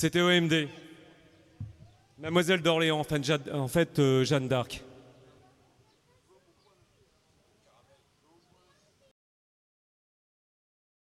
C'était OMD. Mademoiselle d'Orléans, en fait, Jeanne, Jeanne d'Arc.